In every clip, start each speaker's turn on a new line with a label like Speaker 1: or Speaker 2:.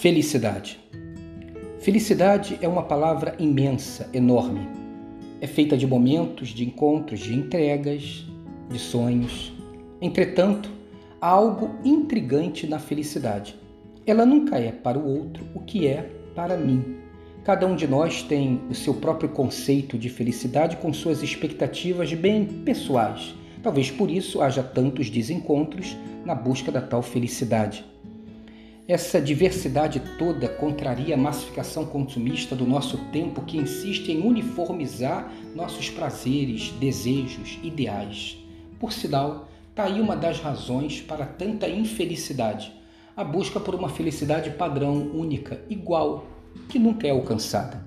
Speaker 1: Felicidade. Felicidade é uma palavra imensa, enorme. É feita de momentos, de encontros, de entregas, de sonhos. Entretanto, há algo intrigante na felicidade. Ela nunca é para o outro o que é para mim. Cada um de nós tem o seu próprio conceito de felicidade com suas expectativas bem pessoais. Talvez por isso haja tantos desencontros na busca da tal felicidade. Essa diversidade toda contraria a massificação consumista do nosso tempo que insiste em uniformizar nossos prazeres, desejos, ideais. Por sinal, está aí uma das razões para tanta infelicidade, a busca por uma felicidade padrão, única, igual, que nunca é alcançada.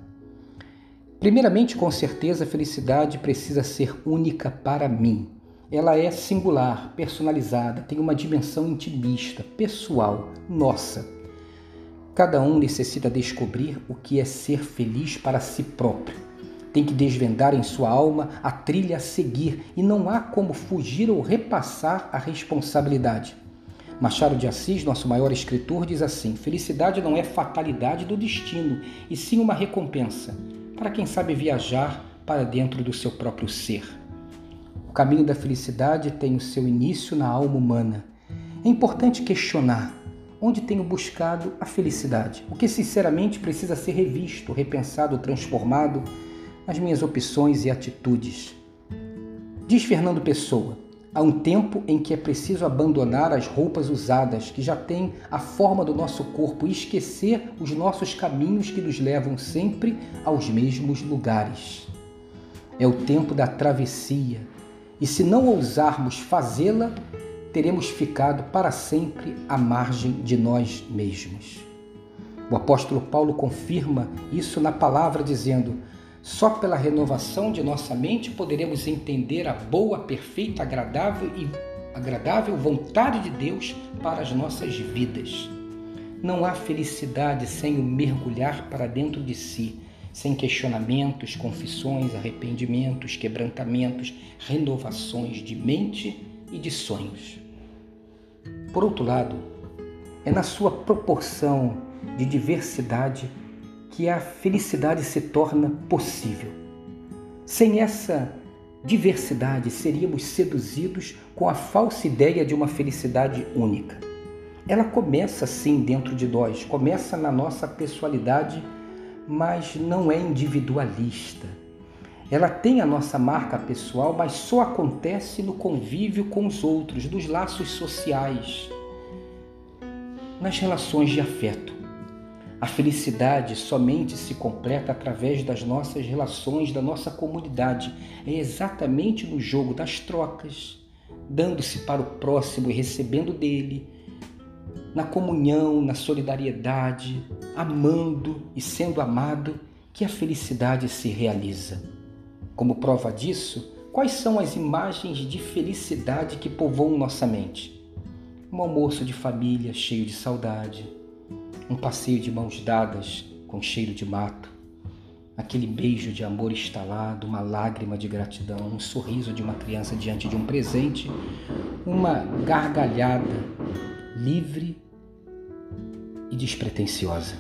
Speaker 1: Primeiramente, com certeza, a felicidade precisa ser única para mim. Ela é singular, personalizada, tem uma dimensão intimista, pessoal, nossa. Cada um necessita descobrir o que é ser feliz para si próprio. Tem que desvendar em sua alma a trilha a seguir e não há como fugir ou repassar a responsabilidade. Machado de Assis, nosso maior escritor, diz assim: Felicidade não é fatalidade do destino, e sim uma recompensa para quem sabe viajar para dentro do seu próprio ser. O caminho da felicidade tem o seu início na alma humana. É importante questionar onde tenho buscado a felicidade, o que sinceramente precisa ser revisto, repensado, transformado nas minhas opções e atitudes. Diz Fernando Pessoa: há um tempo em que é preciso abandonar as roupas usadas que já têm a forma do nosso corpo e esquecer os nossos caminhos que nos levam sempre aos mesmos lugares. É o tempo da travessia, e se não ousarmos fazê-la, teremos ficado para sempre à margem de nós mesmos. O apóstolo Paulo confirma isso na palavra, dizendo: só pela renovação de nossa mente poderemos entender a boa, perfeita, agradável e agradável vontade de Deus para as nossas vidas. Não há felicidade sem o mergulhar para dentro de si sem questionamentos, confissões, arrependimentos, quebrantamentos, renovações de mente e de sonhos. Por outro lado, é na sua proporção de diversidade que a felicidade se torna possível. Sem essa diversidade, seríamos seduzidos com a falsa ideia de uma felicidade única. Ela começa sim dentro de nós, começa na nossa pessoalidade mas não é individualista. Ela tem a nossa marca pessoal, mas só acontece no convívio com os outros, nos laços sociais, nas relações de afeto. A felicidade somente se completa através das nossas relações, da nossa comunidade. É exatamente no jogo das trocas, dando-se para o próximo e recebendo dele, na comunhão, na solidariedade, amando e sendo amado, que a felicidade se realiza. Como prova disso, quais são as imagens de felicidade que povoam nossa mente? Um almoço de família cheio de saudade, um passeio de mãos dadas com cheiro de mato, aquele beijo de amor instalado, uma lágrima de gratidão, um sorriso de uma criança diante de um presente, uma gargalhada livre e despretensiosa.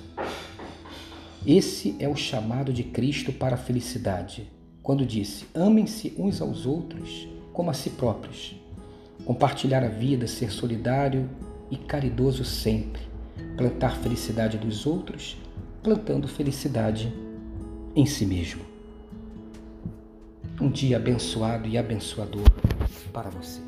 Speaker 1: Esse é o chamado de Cristo para a felicidade, quando disse: Amem-se uns aos outros como a si próprios. Compartilhar a vida, ser solidário e caridoso sempre. Plantar felicidade dos outros, plantando felicidade em si mesmo. Um dia abençoado e abençoador para você.